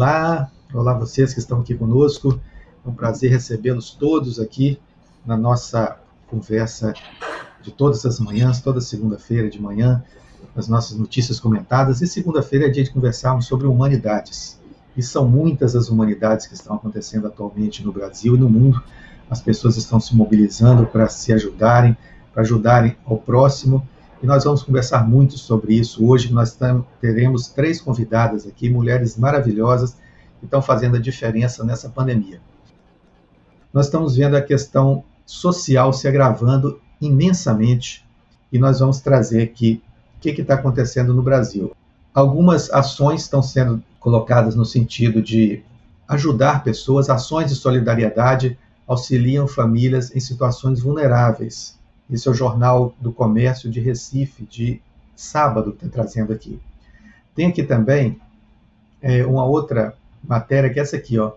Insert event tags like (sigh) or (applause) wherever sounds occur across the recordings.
Olá, olá vocês que estão aqui conosco. É um prazer recebê-los todos aqui na nossa conversa de todas as manhãs, toda segunda-feira de manhã, as nossas notícias comentadas. E segunda-feira é dia de conversarmos sobre humanidades. E são muitas as humanidades que estão acontecendo atualmente no Brasil e no mundo. As pessoas estão se mobilizando para se ajudarem, para ajudarem ao próximo. E nós vamos conversar muito sobre isso hoje. Nós teremos três convidadas aqui, mulheres maravilhosas, que estão fazendo a diferença nessa pandemia. Nós estamos vendo a questão social se agravando imensamente e nós vamos trazer aqui o que está acontecendo no Brasil. Algumas ações estão sendo colocadas no sentido de ajudar pessoas, ações de solidariedade auxiliam famílias em situações vulneráveis. Esse é o Jornal do Comércio de Recife, de sábado, está trazendo aqui. Tem aqui também é, uma outra matéria, que é essa aqui, ó.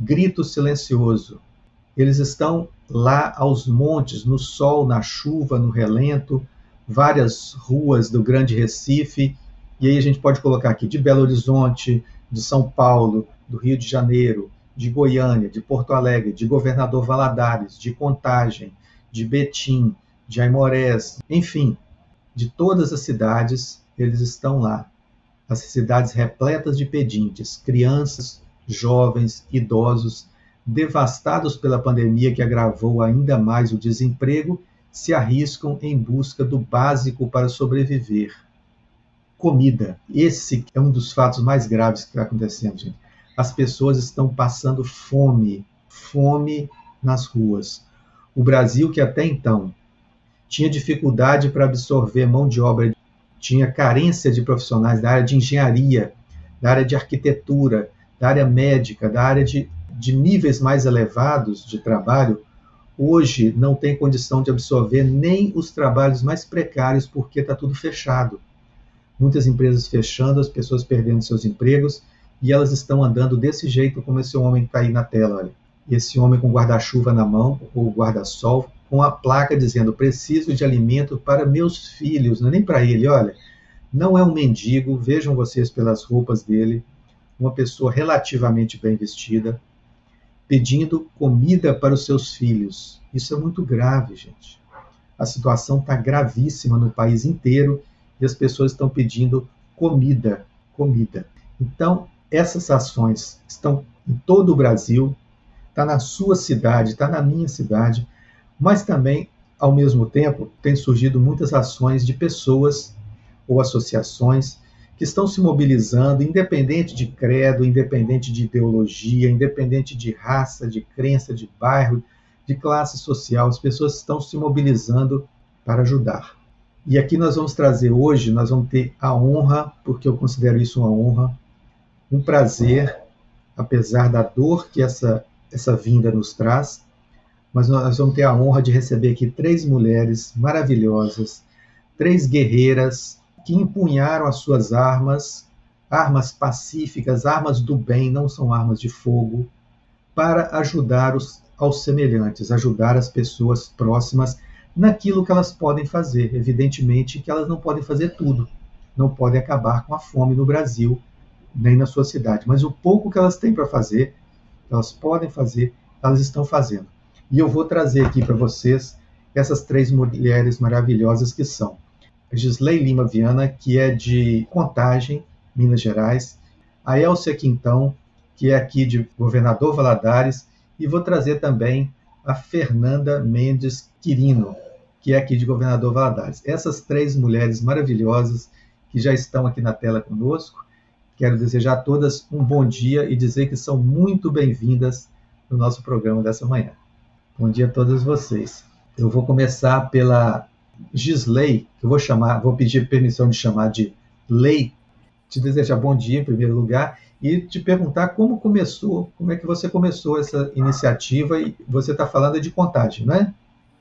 Grito silencioso. Eles estão lá aos montes, no sol, na chuva, no relento, várias ruas do Grande Recife, e aí a gente pode colocar aqui de Belo Horizonte, de São Paulo, do Rio de Janeiro, de Goiânia, de Porto Alegre, de Governador Valadares, de Contagem, de Betim, de Aimorés, enfim, de todas as cidades, eles estão lá. As cidades repletas de pedintes, crianças, jovens, idosos, devastados pela pandemia que agravou ainda mais o desemprego, se arriscam em busca do básico para sobreviver. Comida. Esse é um dos fatos mais graves que está acontecendo, gente. As pessoas estão passando fome, fome nas ruas. O Brasil, que até então tinha dificuldade para absorver mão de obra, tinha carência de profissionais da área de engenharia, da área de arquitetura, da área médica, da área de, de níveis mais elevados de trabalho, hoje não tem condição de absorver nem os trabalhos mais precários porque está tudo fechado. Muitas empresas fechando, as pessoas perdendo seus empregos e elas estão andando desse jeito como esse homem que está aí na tela. Olha esse homem com guarda-chuva na mão, ou guarda-sol, com a placa dizendo: preciso de alimento para meus filhos, não é nem para ele, olha. Não é um mendigo, vejam vocês pelas roupas dele, uma pessoa relativamente bem vestida, pedindo comida para os seus filhos. Isso é muito grave, gente. A situação está gravíssima no país inteiro e as pessoas estão pedindo comida, comida. Então, essas ações estão em todo o Brasil, está na sua cidade, está na minha cidade, mas também, ao mesmo tempo, tem surgido muitas ações de pessoas ou associações que estão se mobilizando, independente de credo, independente de ideologia, independente de raça, de crença, de bairro, de classe social, as pessoas estão se mobilizando para ajudar. E aqui nós vamos trazer hoje, nós vamos ter a honra, porque eu considero isso uma honra, um prazer, apesar da dor que essa essa vinda nos traz, mas nós vamos ter a honra de receber aqui três mulheres maravilhosas, três guerreiras que empunharam as suas armas, armas pacíficas, armas do bem, não são armas de fogo, para ajudar os, aos semelhantes, ajudar as pessoas próximas naquilo que elas podem fazer. Evidentemente que elas não podem fazer tudo, não podem acabar com a fome no Brasil, nem na sua cidade, mas o pouco que elas têm para fazer, elas podem fazer, elas estão fazendo. E eu vou trazer aqui para vocês essas três mulheres maravilhosas que são a Gisley Lima Viana, que é de Contagem, Minas Gerais, a Elcia Quintão, que é aqui de Governador Valadares, e vou trazer também a Fernanda Mendes Quirino, que é aqui de Governador Valadares. Essas três mulheres maravilhosas que já estão aqui na tela conosco, Quero desejar a todas um bom dia e dizer que são muito bem-vindas no nosso programa dessa manhã. Bom dia a todas vocês. Eu vou começar pela Gisley, que eu vou chamar, vou pedir permissão de chamar de Lei, te desejar bom dia em primeiro lugar e te perguntar como começou, como é que você começou essa iniciativa e você está falando de contagem, não é?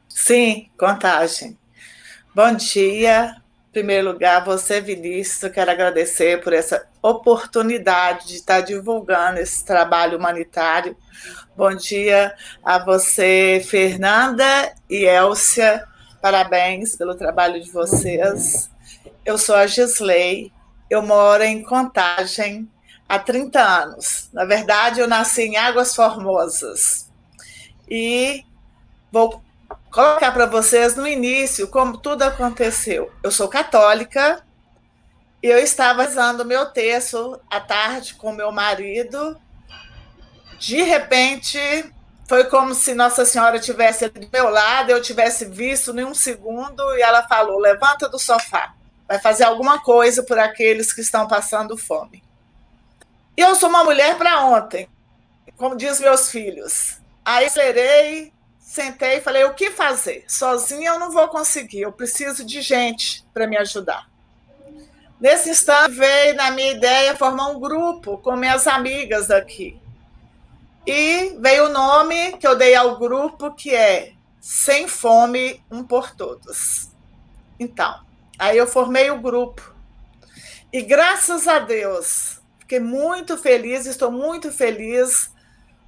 Sim, contagem. Bom dia, primeiro lugar, você, Vinícius, quero agradecer por essa oportunidade de estar divulgando esse trabalho humanitário. Bom dia a você, Fernanda e Elcia. Parabéns pelo trabalho de vocês. Eu sou a Gisley, eu moro em Contagem, há 30 anos. Na verdade, eu nasci em Águas Formosas. E vou colocar para vocês no início como tudo aconteceu. Eu sou católica, e eu estava usando meu texto à tarde com meu marido. De repente, foi como se Nossa Senhora tivesse do meu lado, eu tivesse visto em um segundo, e ela falou: levanta do sofá, vai fazer alguma coisa por aqueles que estão passando fome. E eu sou uma mulher para ontem, como diz meus filhos. Aí acelerei, sentei e falei: o que fazer? Sozinha eu não vou conseguir, eu preciso de gente para me ajudar. Nesse instante veio na minha ideia formar um grupo com minhas amigas daqui. E veio o nome que eu dei ao grupo, que é Sem Fome, Um por Todos. Então, aí eu formei o grupo. E graças a Deus, fiquei muito feliz, estou muito feliz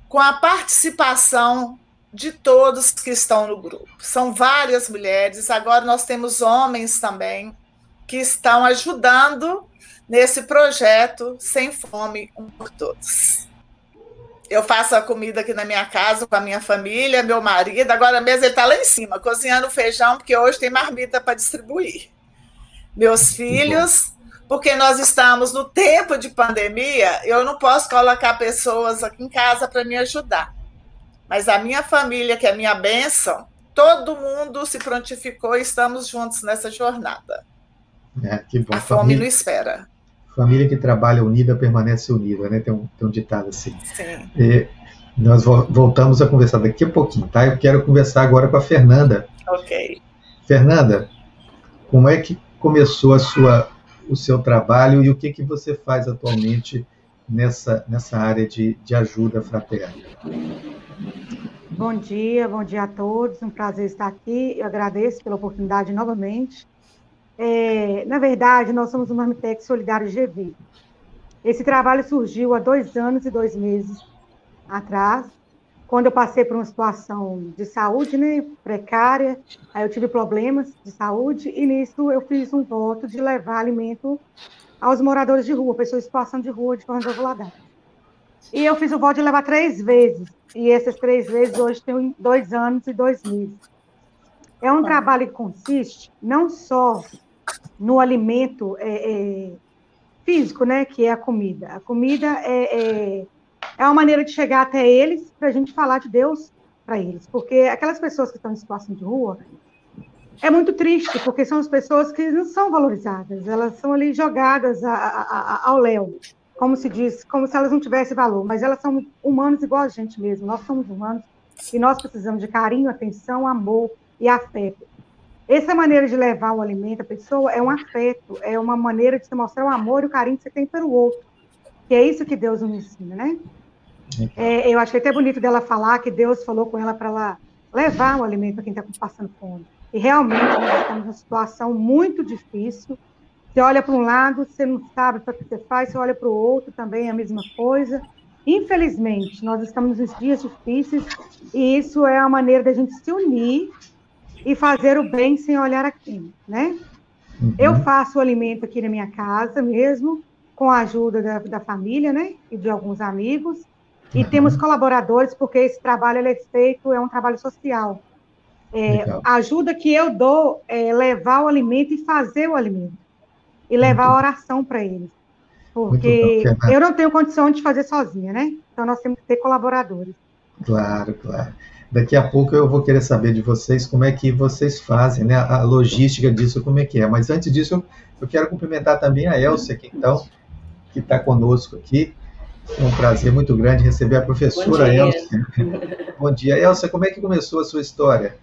com a participação de todos que estão no grupo. São várias mulheres, agora nós temos homens também que estão ajudando nesse projeto Sem Fome, Um por Todos eu faço a comida aqui na minha casa com a minha família, meu marido. Agora mesmo ele está lá em cima, cozinhando feijão, porque hoje tem marmita para distribuir. Meus filhos, porque nós estamos no tempo de pandemia, eu não posso colocar pessoas aqui em casa para me ajudar. Mas a minha família, que é a minha bênção, todo mundo se prontificou e estamos juntos nessa jornada. É, que bom. A fome família... não espera. Família que trabalha unida permanece unida, né? Tem um, tem um ditado assim. Sim. E nós voltamos a conversar daqui a pouquinho, tá? Eu quero conversar agora com a Fernanda. Ok. Fernanda, como é que começou a sua, o seu trabalho e o que, que você faz atualmente nessa, nessa área de, de ajuda fraterna? Bom dia, bom dia a todos. Um prazer estar aqui. Eu agradeço pela oportunidade novamente. É, na verdade, nós somos uma Marmitec Solidário GV. Esse trabalho surgiu há dois anos e dois meses atrás, quando eu passei por uma situação de saúde né, precária, aí eu tive problemas de saúde, e nisso eu fiz um voto de levar alimento aos moradores de rua, pessoas em situação de rua de forma de E eu fiz o voto de levar três vezes, e essas três vezes hoje tem dois anos e dois meses. É um trabalho que consiste não só no alimento é, é, físico, né, que é a comida. A comida é, é, é uma maneira de chegar até eles para a gente falar de Deus para eles, porque aquelas pessoas que estão em situação de rua é muito triste, porque são as pessoas que não são valorizadas, elas são ali jogadas a, a, a, ao léu, como se diz, como se elas não tivessem valor, mas elas são humanos igual a gente mesmo, nós somos humanos e nós precisamos de carinho, atenção, amor e afeto. Essa maneira de levar o alimento à pessoa é um afeto, é uma maneira de você mostrar o amor e o carinho que você tem pelo outro. Que é isso que Deus nos ensina, né? É, eu achei até bonito dela falar que Deus falou com ela para ela levar o alimento para quem está passando fome. E realmente nós estamos numa situação muito difícil. Você olha para um lado, você não sabe o que você faz, você olha para o outro também é a mesma coisa. Infelizmente, nós estamos nos dias difíceis e isso é a maneira da gente se unir e fazer o bem sem olhar a quem, né? Uhum. Eu faço o alimento aqui na minha casa mesmo, com a ajuda da, da família, né? E de alguns amigos. E uhum. temos colaboradores, porque esse trabalho é feito, é um trabalho social. É, a ajuda que eu dou é levar o alimento e fazer o alimento. E levar a oração para eles. Porque eu não tenho condição de fazer sozinha, né? Então nós temos que ter colaboradores. Claro, claro. Daqui a pouco eu vou querer saber de vocês como é que vocês fazem, né? A logística disso, como é que é. Mas antes disso, eu quero cumprimentar também a Elcia, que então, que está conosco aqui. É um prazer muito grande receber a professora Elcia. Bom dia. Elcia, como é que começou a sua história?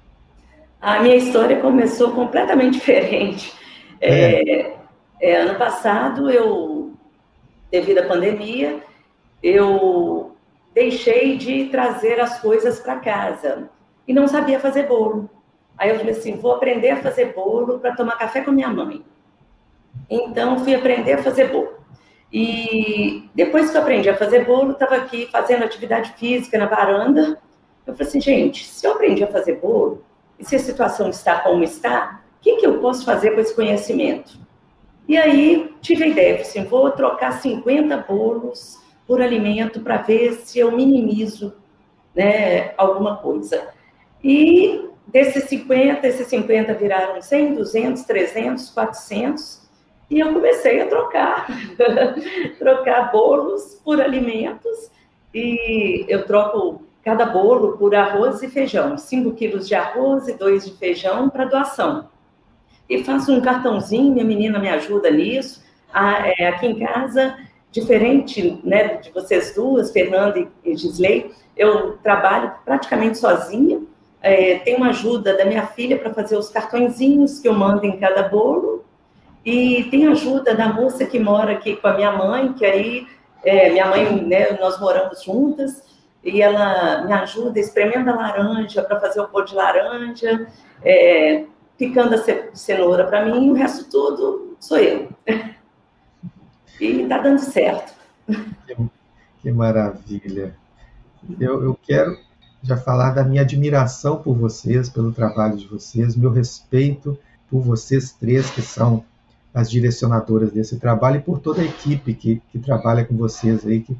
A minha história começou completamente (laughs) diferente. É. É, é, ano passado, eu, devido à pandemia, eu deixei de trazer as coisas para casa e não sabia fazer bolo. Aí eu falei assim, vou aprender a fazer bolo para tomar café com minha mãe. Então fui aprender a fazer bolo. E depois que eu aprendi a fazer bolo, estava aqui fazendo atividade física na varanda. Eu falei assim, gente, se eu aprendi a fazer bolo, e se a situação está como está, o que, que eu posso fazer com esse conhecimento? E aí tive a ideia, assim, vou trocar 50 bolos por alimento para ver se eu minimizo né, alguma coisa. E desses 50, esses 50 viraram 100, 200, 300, 400, e eu comecei a trocar, (laughs) trocar bolos por alimentos, e eu troco cada bolo por arroz e feijão, 5 quilos de arroz e 2 de feijão para doação. E faço um cartãozinho, minha menina me ajuda nisso, é, aqui em casa, diferente né, de vocês duas, Fernanda e Gisley, eu trabalho praticamente sozinha, é, tenho uma ajuda da minha filha para fazer os cartõezinhos que eu mando em cada bolo, e tem ajuda da moça que mora aqui com a minha mãe, que aí, é, minha mãe, né, nós moramos juntas, e ela me ajuda espremendo a laranja para fazer o bolo de laranja, é, picando a cenoura para mim, o resto tudo sou eu. (laughs) E está dando certo. Que, que maravilha. Eu, eu quero já falar da minha admiração por vocês, pelo trabalho de vocês, meu respeito por vocês três que são as direcionadoras desse trabalho e por toda a equipe que, que trabalha com vocês aí, que,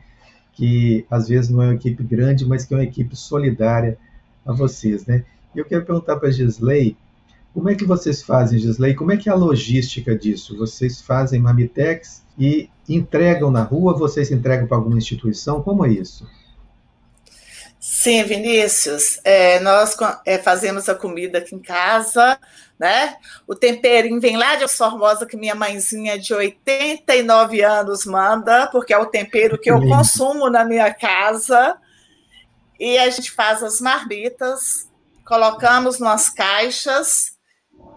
que às vezes não é uma equipe grande, mas que é uma equipe solidária a vocês, né? E eu quero perguntar para a Gisley, como é que vocês fazem, Gisley? Como é que é a logística disso? Vocês fazem Mamitex e entregam na rua? Vocês entregam para alguma instituição? Como é isso? Sim, Vinícius, é, nós é, fazemos a comida aqui em casa, né? O temperinho vem lá de Formosa, que minha mãezinha de 89 anos manda, porque é o tempero que eu consumo na minha casa. E a gente faz as marmitas, colocamos nas caixas,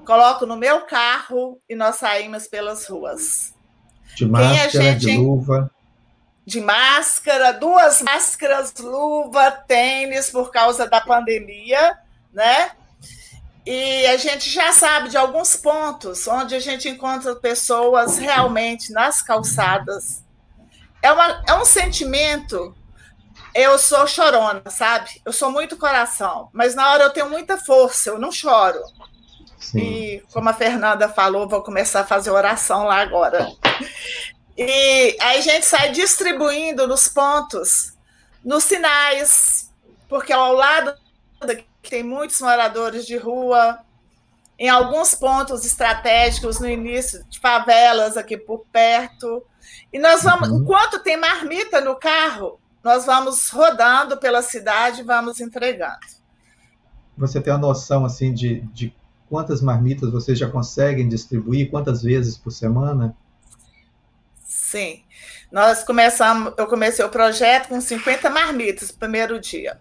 coloco no meu carro e nós saímos pelas ruas. De máscara, gente... de luva de máscara, duas máscaras, luva, tênis por causa da pandemia, né? E a gente já sabe de alguns pontos onde a gente encontra pessoas realmente nas calçadas. É, uma, é um sentimento. Eu sou chorona, sabe? Eu sou muito coração, mas na hora eu tenho muita força, eu não choro. Sim. E como a Fernanda falou, vou começar a fazer oração lá agora. E aí a gente sai distribuindo nos pontos, nos sinais, porque ao lado tem muitos moradores de rua, em alguns pontos estratégicos no início de favelas aqui por perto. E nós vamos, uhum. enquanto tem marmita no carro, nós vamos rodando pela cidade e vamos entregando. Você tem a noção assim de, de quantas marmitas vocês já conseguem distribuir, quantas vezes por semana? Sim. Nós começamos, eu comecei o projeto com 50 marmitas no primeiro dia.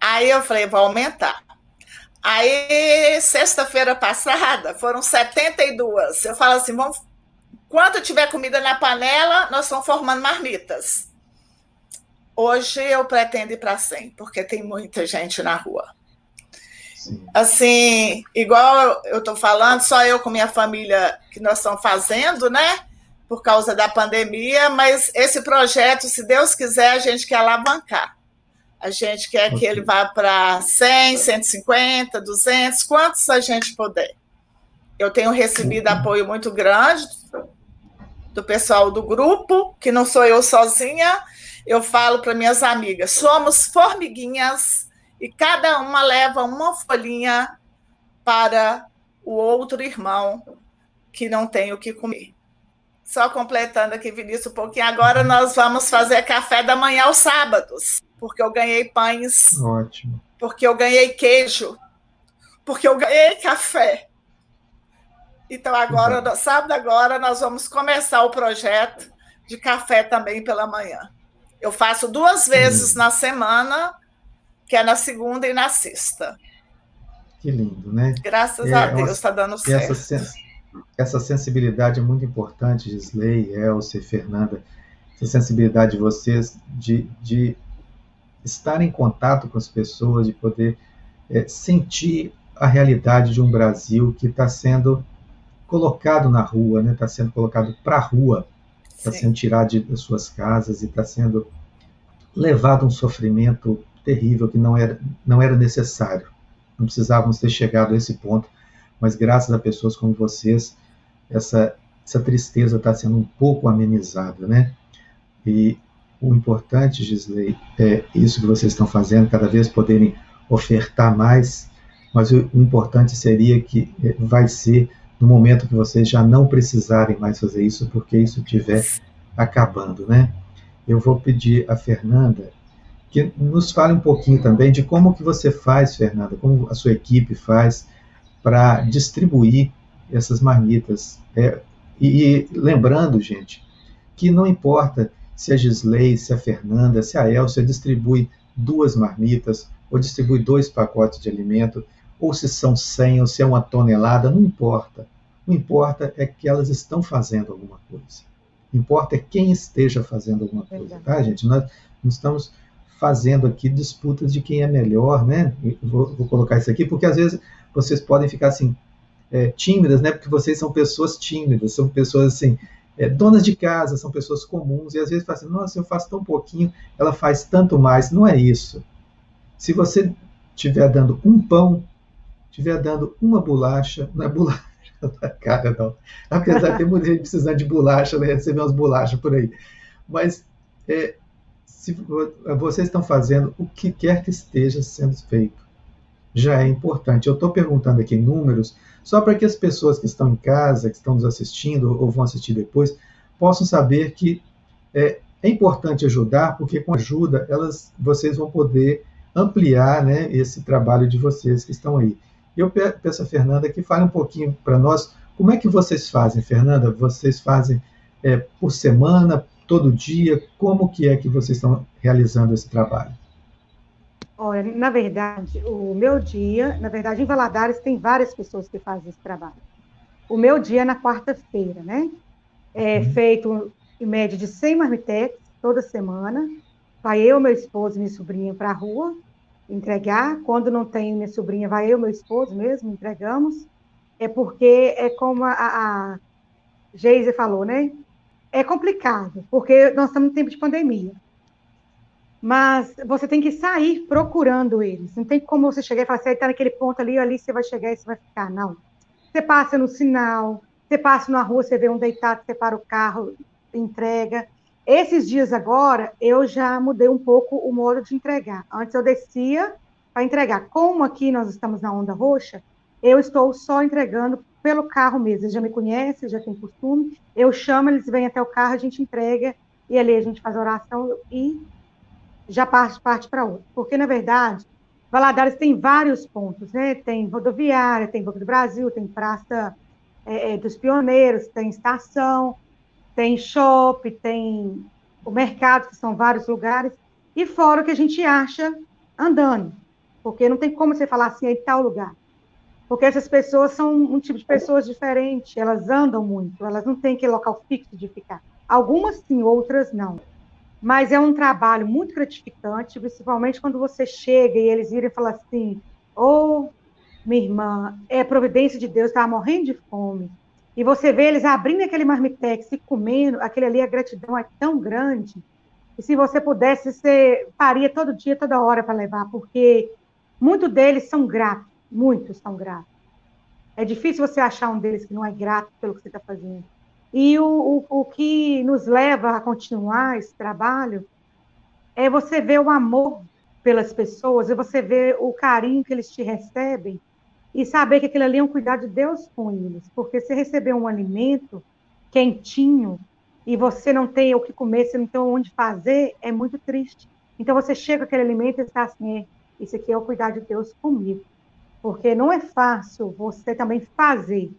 Aí eu falei, vou aumentar. Aí, sexta-feira passada, foram 72. Eu falo assim, vamos, quando tiver comida na panela, nós estamos formando marmitas. Hoje eu pretendo ir para 100, porque tem muita gente na rua. Sim. Assim, igual eu estou falando, só eu com minha família que nós estamos fazendo, né? por causa da pandemia, mas esse projeto, se Deus quiser, a gente quer alavancar. A gente quer okay. que ele vá para 100, 150, 200, quantos a gente puder. Eu tenho recebido uhum. apoio muito grande do pessoal do grupo, que não sou eu sozinha. Eu falo para minhas amigas: somos formiguinhas e cada uma leva uma folhinha para o outro irmão que não tem o que comer. Só completando aqui, Vinícius, um pouquinho. Agora nós vamos fazer café da manhã aos sábados, porque eu ganhei pães. Ótimo. Porque eu ganhei queijo. Porque eu ganhei café. Então, agora, no sábado, agora, nós vamos começar o projeto de café também pela manhã. Eu faço duas vezes na semana, que é na segunda e na sexta. Que lindo, né? Graças é, a Deus, está dando certo. Essa, essa sensibilidade é muito importante, Gisley, Elce, Fernanda, essa sensibilidade de vocês de, de estar em contato com as pessoas, de poder é, sentir a realidade de um Brasil que está sendo colocado na rua, está né? Tá sendo colocado para a rua, está sendo tirado de, das suas casas e está sendo levado a um sofrimento terrível que não era, não era necessário. Não precisávamos ter chegado a esse ponto mas graças a pessoas como vocês, essa essa tristeza está sendo um pouco amenizada, né? E o importante, Gisley, é isso que vocês estão fazendo, cada vez poderem ofertar mais, mas o, o importante seria que é, vai ser no momento que vocês já não precisarem mais fazer isso, porque isso estiver acabando, né? Eu vou pedir a Fernanda que nos fale um pouquinho também de como que você faz, Fernanda, como a sua equipe faz para distribuir essas marmitas. É, e, e, lembrando, gente, que não importa se a Gisley, se a Fernanda, se a Elcia distribui duas marmitas, ou distribui dois pacotes de alimento, ou se são 100, ou se é uma tonelada, não importa. Não importa é que elas estão fazendo alguma coisa. Importa é quem esteja fazendo alguma coisa, tá, gente? Nós não estamos fazendo aqui disputas de quem é melhor, né? Vou, vou, colocar isso aqui, porque às vezes vocês podem ficar assim, é, tímidas, né? Porque vocês são pessoas tímidas, são pessoas assim, é, donas de casa, são pessoas comuns, e às vezes falam assim, nossa, eu faço tão pouquinho, ela faz tanto mais. Não é isso. Se você estiver dando um pão, estiver dando uma bolacha, não é bolacha, (laughs) cara, não. Apesar de ter muita gente precisando de bolacha, né? Receber umas bolachas por aí. Mas é, se vocês estão fazendo o que quer que esteja sendo feito, já é importante. Eu estou perguntando aqui números só para que as pessoas que estão em casa, que estão nos assistindo ou vão assistir depois, possam saber que é, é importante ajudar, porque com ajuda elas, vocês vão poder ampliar né, esse trabalho de vocês que estão aí. Eu peço a Fernanda que fale um pouquinho para nós como é que vocês fazem, Fernanda? Vocês fazem é, por semana, todo dia? Como que é que vocês estão realizando esse trabalho? Olha, na verdade, o meu dia, na verdade, em Valadares tem várias pessoas que fazem esse trabalho. O meu dia é na quarta-feira, né? É uhum. feito em média de 100 marmitex toda semana. Vai eu, meu esposo e minha sobrinha para a rua entregar. Quando não tem minha sobrinha, vai eu, meu esposo mesmo, entregamos. É porque é como a, a Geise falou, né? É complicado, porque nós estamos em tempo de pandemia. Mas você tem que sair procurando eles. Não tem como você chegar e falar assim, está naquele ponto ali, ali você vai chegar e você vai ficar. Não. Você passa no sinal, você passa na rua, você vê um deitado, você para o carro, entrega. Esses dias agora, eu já mudei um pouco o modo de entregar. Antes eu descia para entregar. Como aqui nós estamos na onda roxa, eu estou só entregando pelo carro mesmo. Eles já me conhecem, já tem costume. Eu chamo, eles vêm até o carro, a gente entrega, e ali a gente faz a oração e já parte, parte para outro. Porque, na verdade, Valadares tem vários pontos, né? Tem rodoviária, tem Banco do Brasil, tem Praça é, é, dos Pioneiros, tem estação, tem shopping, tem o mercado, que são vários lugares, e fora o que a gente acha andando. Porque não tem como você falar assim, em tal lugar porque essas pessoas são um tipo de pessoas diferente, elas andam muito, elas não têm aquele local fixo de ficar. Algumas sim, outras não. Mas é um trabalho muito gratificante, principalmente quando você chega e eles viram e falam assim: Ô, oh, minha irmã, é providência de Deus, estava morrendo de fome. E você vê eles abrindo aquele marmitex e comendo, aquele ali, a gratidão é tão grande. E se você pudesse, você faria todo dia, toda hora para levar, porque muitos deles são gratos Muitos são gratos. É difícil você achar um deles que não é grato pelo que você está fazendo. E o, o, o que nos leva a continuar esse trabalho é você ver o amor pelas pessoas, e você ver o carinho que eles te recebem e saber que aquilo ali é um cuidado de Deus com eles. Porque se receber um alimento quentinho e você não tem o que comer, você não tem onde fazer, é muito triste. Então você chega aquele alimento e está assim, é, isso aqui é o cuidado de Deus comigo porque não é fácil você também fazer.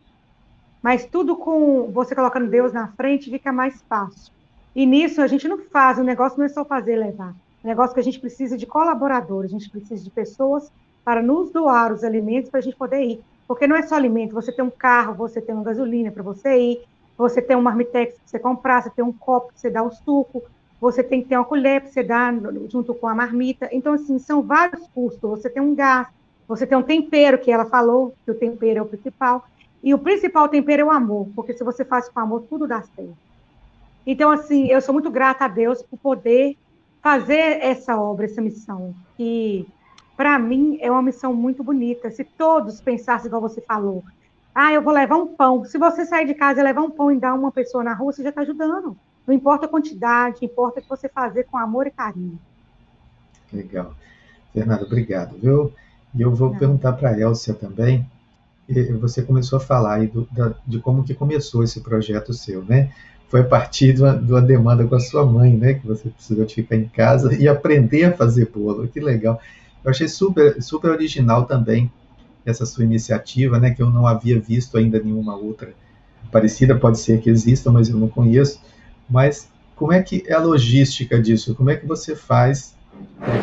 Mas tudo com você colocando Deus na frente fica mais fácil. E nisso a gente não faz, o negócio não é só fazer levar. O negócio que a gente precisa de colaboradores, a gente precisa de pessoas para nos doar os alimentos para a gente poder ir. Porque não é só alimento, você tem um carro, você tem uma gasolina para você ir, você tem um marmitex para você comprar, você tem um copo para você dar o suco, você tem que ter uma colher para você dar junto com a marmita. Então, assim, são vários custos. Você tem um gasto, você tem um tempero, que ela falou, que o tempero é o principal. E o principal tempero é o amor, porque se você faz com amor, tudo dá certo. Então, assim, eu sou muito grata a Deus por poder fazer essa obra, essa missão, que para mim é uma missão muito bonita. Se todos pensassem igual você falou, Ah, eu vou levar um pão. Se você sair de casa e levar um pão e dar uma pessoa na rua, você já está ajudando. Não importa a quantidade, importa o que você fazer com amor e carinho. Legal. Fernanda, obrigado, viu? E eu vou Não. perguntar para a Elcia também. Você começou a falar aí do, da, de como que começou esse projeto seu, né? Foi a partir de uma, de uma, demanda com a sua mãe, né? Que você precisou de ficar em casa e aprender a fazer bolo. Que legal. Eu achei super, super original também essa sua iniciativa, né? Que eu não havia visto ainda nenhuma outra parecida. Pode ser que exista, mas eu não conheço. Mas como é que é a logística disso? Como é que você faz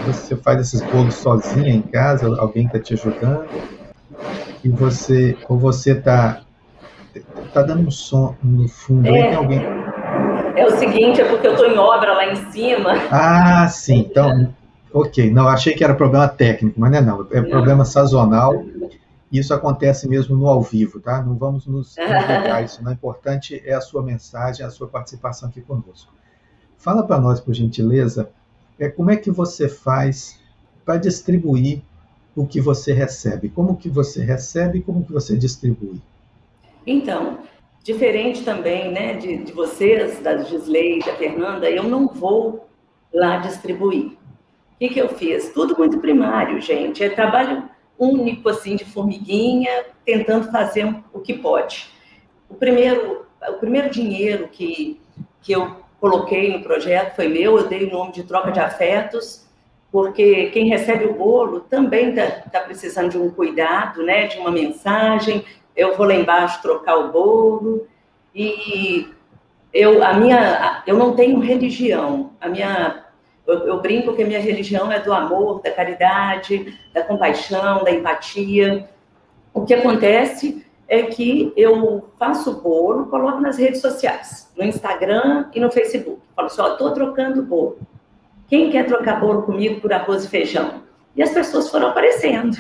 você faz esses bolos sozinha em casa, alguém está te ajudando, e você, ou você está tá dando um som no fundo, é, tem alguém... É o seguinte, é porque eu estou em obra lá em cima. Ah, sim, então, ok, não, achei que era problema técnico, mas não é não, é problema sazonal, isso acontece mesmo no ao vivo, tá? Não vamos nos (laughs) entregar isso, não é importante. É a sua mensagem, a sua participação aqui conosco. Fala para nós, por gentileza, é como é que você faz para distribuir o que você recebe? Como que você recebe e como que você distribui? Então, diferente também né, de, de vocês, da Gisley, da Fernanda, eu não vou lá distribuir. O que, que eu fiz? Tudo muito primário, gente. É trabalho único, assim, de formiguinha, tentando fazer o que pode. O primeiro, o primeiro dinheiro que, que eu coloquei no projeto foi meu, eu dei o nome de troca de afetos, porque quem recebe o bolo também está tá precisando de um cuidado, né, de uma mensagem. Eu vou lá embaixo trocar o bolo e eu a minha eu não tenho religião. A minha eu, eu brinco que a minha religião é do amor, da caridade, da compaixão, da empatia. O que acontece é que eu faço bolo, coloco nas redes sociais, no Instagram e no Facebook. Falo assim, ó, estou trocando bolo. Quem quer trocar bolo comigo por arroz e feijão? E as pessoas foram aparecendo.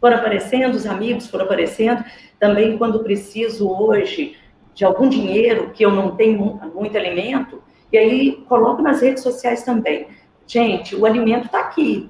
Foram aparecendo, os amigos foram aparecendo. Também quando preciso hoje de algum dinheiro, que eu não tenho muito alimento, e aí coloco nas redes sociais também. Gente, o alimento está aqui.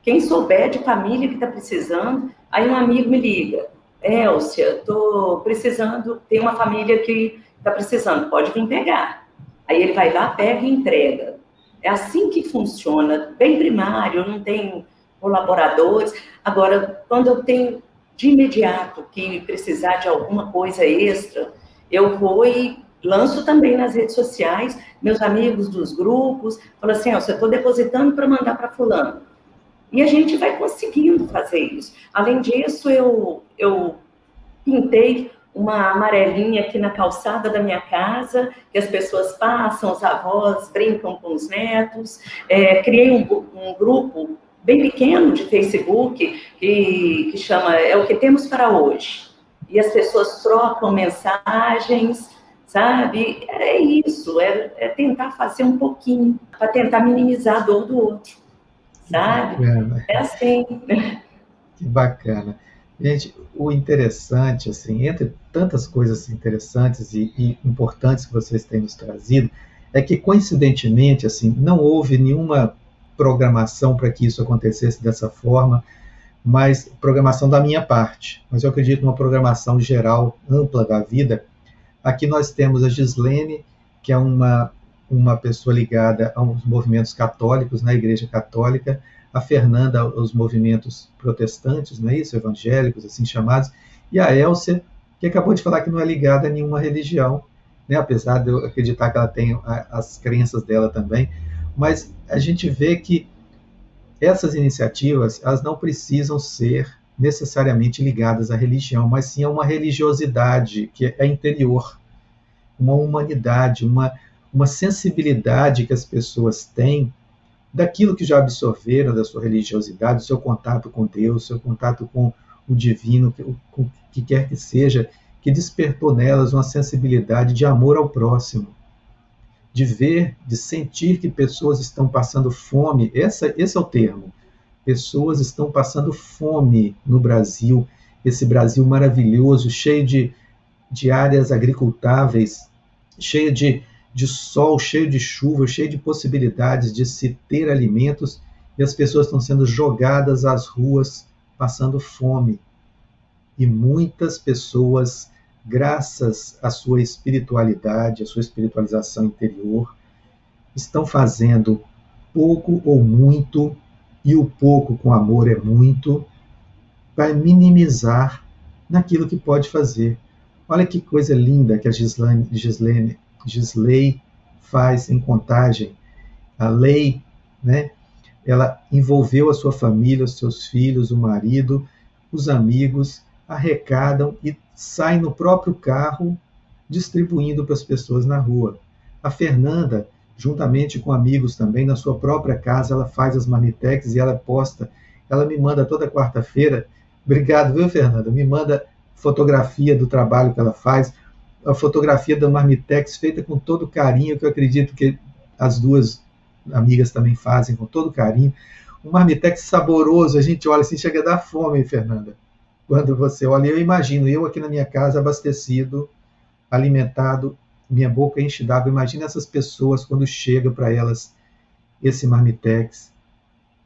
Quem souber de família que está precisando, aí um amigo me liga Elcia, estou precisando, tem uma família que está precisando, pode vir pegar. Aí ele vai lá, pega e entrega. É assim que funciona, bem primário, não tem colaboradores. Agora, quando eu tenho de imediato que precisar de alguma coisa extra, eu vou e lanço também nas redes sociais, meus amigos dos grupos, falo assim, ó, eu estou depositando para mandar para fulano. E a gente vai conseguindo fazer isso. Além disso, eu, eu pintei uma amarelinha aqui na calçada da minha casa, que as pessoas passam, os avós brincam com os netos. É, criei um, um, grupo bem pequeno de Facebook que, que chama É o que temos para hoje. E as pessoas trocam mensagens, sabe? É isso, é, é tentar fazer um pouquinho, para tentar minimizar a dor do outro sabe? É assim. Que bacana. Gente, o interessante, assim, entre tantas coisas interessantes e, e, importantes que vocês têm nos trazido, é que, coincidentemente, assim, não houve nenhuma programação para que isso acontecesse dessa forma, mas programação da minha parte. Mas eu acredito numa programação geral, ampla da vida. Aqui nós temos a Gislene, que é uma uma pessoa ligada aos movimentos católicos, na Igreja Católica, a Fernanda aos movimentos protestantes, não é isso? Evangélicos, assim chamados, e a Elcia, que acabou de falar que não é ligada a nenhuma religião, né? apesar de eu acreditar que ela tem as crenças dela também, mas a gente vê que essas iniciativas, elas não precisam ser necessariamente ligadas à religião, mas sim a uma religiosidade que é interior, uma humanidade, uma, uma sensibilidade que as pessoas têm daquilo que já absorveram da sua religiosidade, do seu contato com Deus, seu contato com o divino, com o que quer que seja, que despertou nelas uma sensibilidade de amor ao próximo, de ver, de sentir que pessoas estão passando fome. Essa, esse é o termo. Pessoas estão passando fome no Brasil, esse Brasil maravilhoso, cheio de, de áreas agricultáveis, cheio de de sol, cheio de chuva, cheio de possibilidades de se ter alimentos, e as pessoas estão sendo jogadas às ruas, passando fome. e muitas pessoas, graças à sua espiritualidade, à sua espiritualização interior, estão fazendo pouco ou muito, e o pouco com amor é muito, para minimizar naquilo que pode fazer. Olha que coisa linda que a Gislane, Gislene, Gisley faz em contagem. A lei, né? Ela envolveu a sua família, os seus filhos, o marido, os amigos, arrecadam e saem no próprio carro distribuindo para as pessoas na rua. A Fernanda, juntamente com amigos também, na sua própria casa, ela faz as marmitex e ela posta. Ela me manda toda quarta-feira. Obrigado, viu, Fernanda? Me manda fotografia do trabalho que ela faz, a fotografia da marmitex feita com todo carinho, que eu acredito que as duas amigas também fazem com todo carinho. Um marmitex saboroso, a gente olha assim, chega a dar fome, Fernanda. Quando você olha, eu imagino, eu aqui na minha casa, abastecido, alimentado, minha boca enche d'água. Imagina essas pessoas quando chega para elas esse marmitex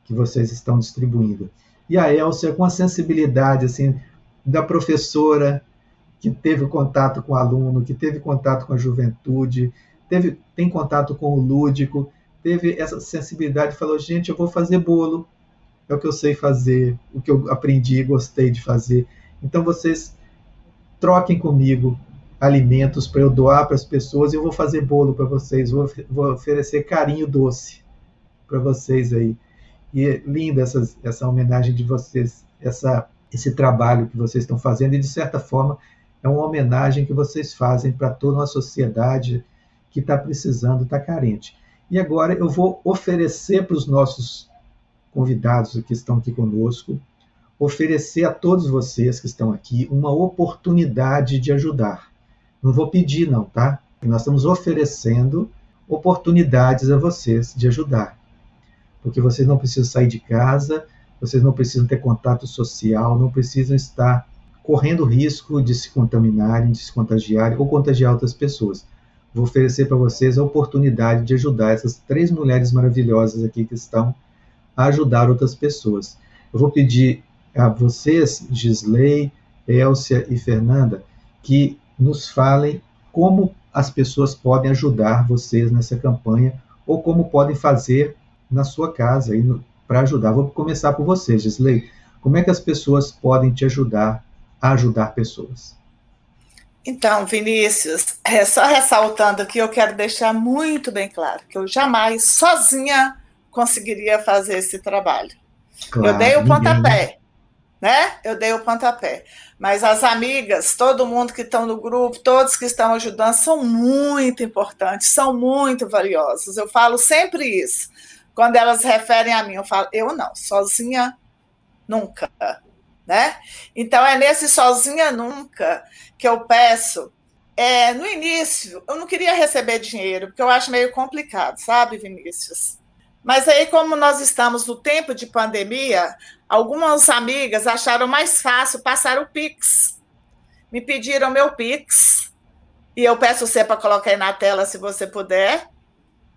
que vocês estão distribuindo. E a Elcia, com a sensibilidade assim da professora que teve contato com o aluno, que teve contato com a juventude, teve, tem contato com o lúdico, teve essa sensibilidade, falou, gente, eu vou fazer bolo, é o que eu sei fazer, o que eu aprendi e gostei de fazer. Então vocês troquem comigo alimentos para eu doar para as pessoas e eu vou fazer bolo para vocês, vou, vou, oferecer carinho doce para vocês aí. E é linda essa, essa homenagem de vocês, essa esse trabalho que vocês estão fazendo e, de certa forma, é uma homenagem que vocês fazem para toda uma sociedade que está precisando, está carente. E agora eu vou oferecer para os nossos convidados que estão aqui conosco, oferecer a todos vocês que estão aqui uma oportunidade de ajudar. Não vou pedir, não, tá? Nós estamos oferecendo oportunidades a vocês de ajudar. Porque vocês não precisam sair de casa, vocês não precisam ter contato social, não precisam estar correndo risco de se contaminarem, de se contagiarem ou contagiar outras pessoas. Vou oferecer para vocês a oportunidade de ajudar essas três mulheres maravilhosas aqui que estão a ajudar outras pessoas. Eu vou pedir a vocês, Gisley, Elcia e Fernanda, que nos falem como as pessoas podem ajudar vocês nessa campanha ou como podem fazer na sua casa, para ajudar. Vou começar por você, Gisley. Como é que as pessoas podem te ajudar a ajudar pessoas? Então, Vinícius, é só ressaltando aqui, eu quero deixar muito bem claro que eu jamais sozinha conseguiria fazer esse trabalho. Claro, eu dei o pontapé, né? Eu dei o pontapé. Mas as amigas, todo mundo que estão no grupo, todos que estão ajudando, são muito importantes, são muito valiosos. Eu falo sempre isso. Quando elas referem a mim, eu falo, eu não, sozinha nunca, né? Então é nesse sozinha nunca que eu peço. É, no início, eu não queria receber dinheiro, porque eu acho meio complicado, sabe, Vinícius? Mas aí, como nós estamos no tempo de pandemia, algumas amigas acharam mais fácil passar o Pix. Me pediram meu Pix, e eu peço você para colocar aí na tela, se você puder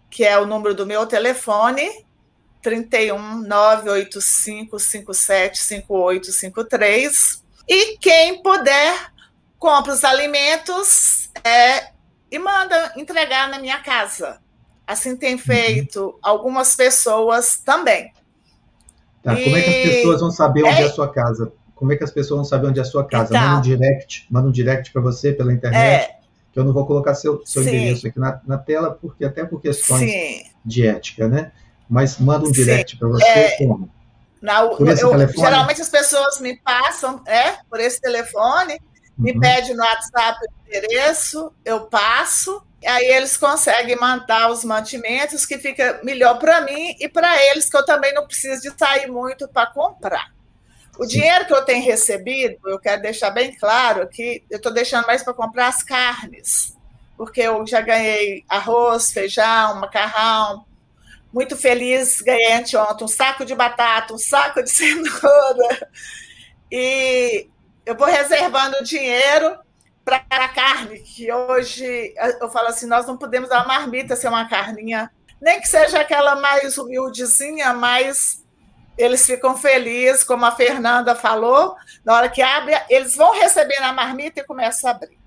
que é o número do meu telefone, 31 985 57 5853. E quem puder, compra os alimentos é, e manda entregar na minha casa. Assim tem uhum. feito algumas pessoas também. Tá, e... Como é que as pessoas vão saber onde é... é a sua casa? Como é que as pessoas vão saber onde é a sua casa? Então, manda um direct, manda um direct para você pela internet. É, que eu não vou colocar seu, seu endereço aqui na, na, tela, porque até por questões Sim. de ética, né? Mas manda um direct para você é, como? Na, por esse eu, telefone? Geralmente as pessoas me passam é, por esse telefone, me uhum. pedem no WhatsApp o endereço, eu passo, aí eles conseguem mandar os mantimentos, que fica melhor para mim e para eles, que eu também não preciso de sair muito para comprar. O dinheiro que eu tenho recebido, eu quero deixar bem claro que eu estou deixando mais para comprar as carnes, porque eu já ganhei arroz, feijão, macarrão. Muito feliz, ganhei anteontem um saco de batata, um saco de (laughs) cenoura. E eu vou reservando o dinheiro para a carne, que hoje eu falo assim: nós não podemos dar uma marmita ser uma carninha, nem que seja aquela mais humildezinha, mas eles ficam felizes, como a Fernanda falou, na hora que abre, eles vão receber na marmita e começam a abrir.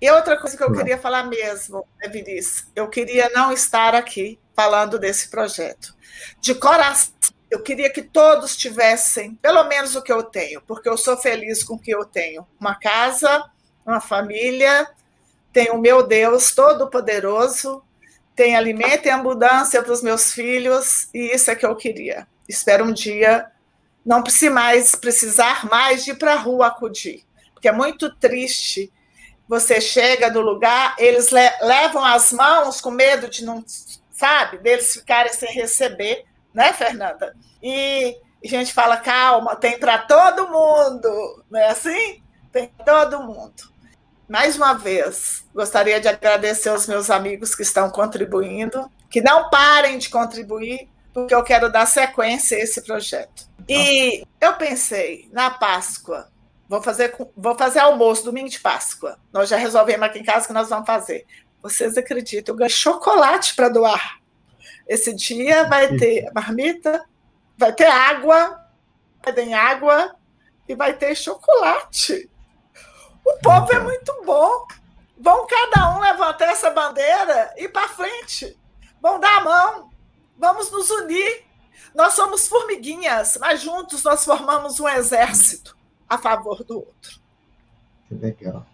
E outra coisa que eu queria falar mesmo, né, Vinícius, eu queria não estar aqui falando desse projeto. De coração, eu queria que todos tivessem pelo menos o que eu tenho, porque eu sou feliz com o que eu tenho. Uma casa, uma família, tenho o meu Deus Todo-Poderoso, tenho alimento e abundância para os meus filhos, e isso é que eu queria. Espero um dia não mais, precisar mais de ir para a rua acudir, porque é muito triste. Você chega no lugar, eles le levam as mãos com medo de não, sabe, deles ficarem sem receber, né, Fernanda? E a gente fala, calma, tem para todo mundo, não é assim? Tem todo mundo. Mais uma vez, gostaria de agradecer aos meus amigos que estão contribuindo, que não parem de contribuir, porque eu quero dar sequência a esse projeto. E eu pensei, na Páscoa, vou fazer, vou fazer almoço, domingo de Páscoa. Nós já resolvemos aqui em casa que nós vamos fazer. Vocês acreditam, eu ganhei chocolate para doar. Esse dia vai ter marmita, vai ter água, vai ter água e vai ter chocolate. O povo é muito bom. Vão cada um levantar essa bandeira e ir para frente. Vão dar a mão. Vamos nos unir. Nós somos formiguinhas, mas juntos nós formamos um exército a favor do outro. Que legal.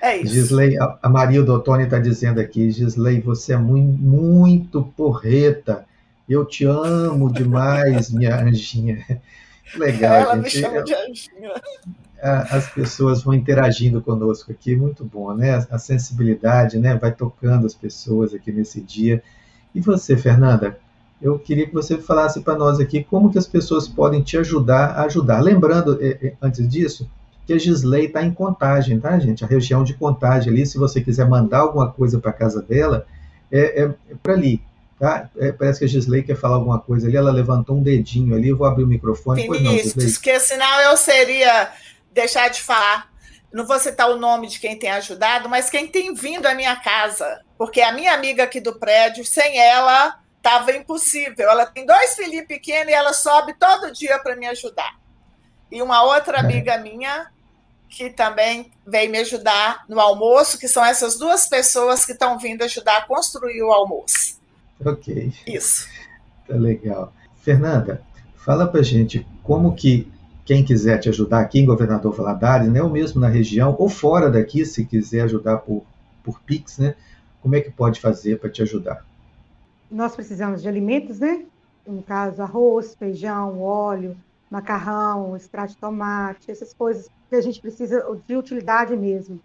É isso. Gisley, a Maria Dotoni está dizendo aqui, Gisley, você é muito, muito porreta. Eu te amo demais, (laughs) minha anjinha. Legal, Ela gente. me chama de anjinha. As pessoas vão interagindo conosco aqui, muito bom, né? A sensibilidade, né? Vai tocando as pessoas aqui nesse dia. E você, Fernanda? Eu queria que você falasse para nós aqui como que as pessoas podem te ajudar a ajudar. Lembrando, eh, eh, antes disso, que a Gisley está em contagem, tá, gente? A região de contagem ali, se você quiser mandar alguma coisa para casa dela, é, é, é para ali, tá? É, parece que a Gisley quer falar alguma coisa ali, ela levantou um dedinho ali, eu vou abrir o microfone. Vinícius, porque senão eu seria deixar de falar. Não vou citar o nome de quem tem ajudado, mas quem tem vindo à minha casa, porque a minha amiga aqui do prédio, sem ela, estava impossível. Ela tem dois filhinhos pequenos e ela sobe todo dia para me ajudar. E uma outra amiga minha, que também veio me ajudar no almoço, que são essas duas pessoas que estão vindo ajudar a construir o almoço. Ok. Isso. Tá legal. Fernanda, fala pra gente como que quem quiser te ajudar aqui em Governador Valadares, né, ou mesmo na região, ou fora daqui, se quiser ajudar por, por Pix, né, como é que pode fazer para te ajudar? Nós precisamos de alimentos, né? No caso, arroz, feijão, óleo, macarrão, extrato de tomate, essas coisas que a gente precisa de utilidade mesmo.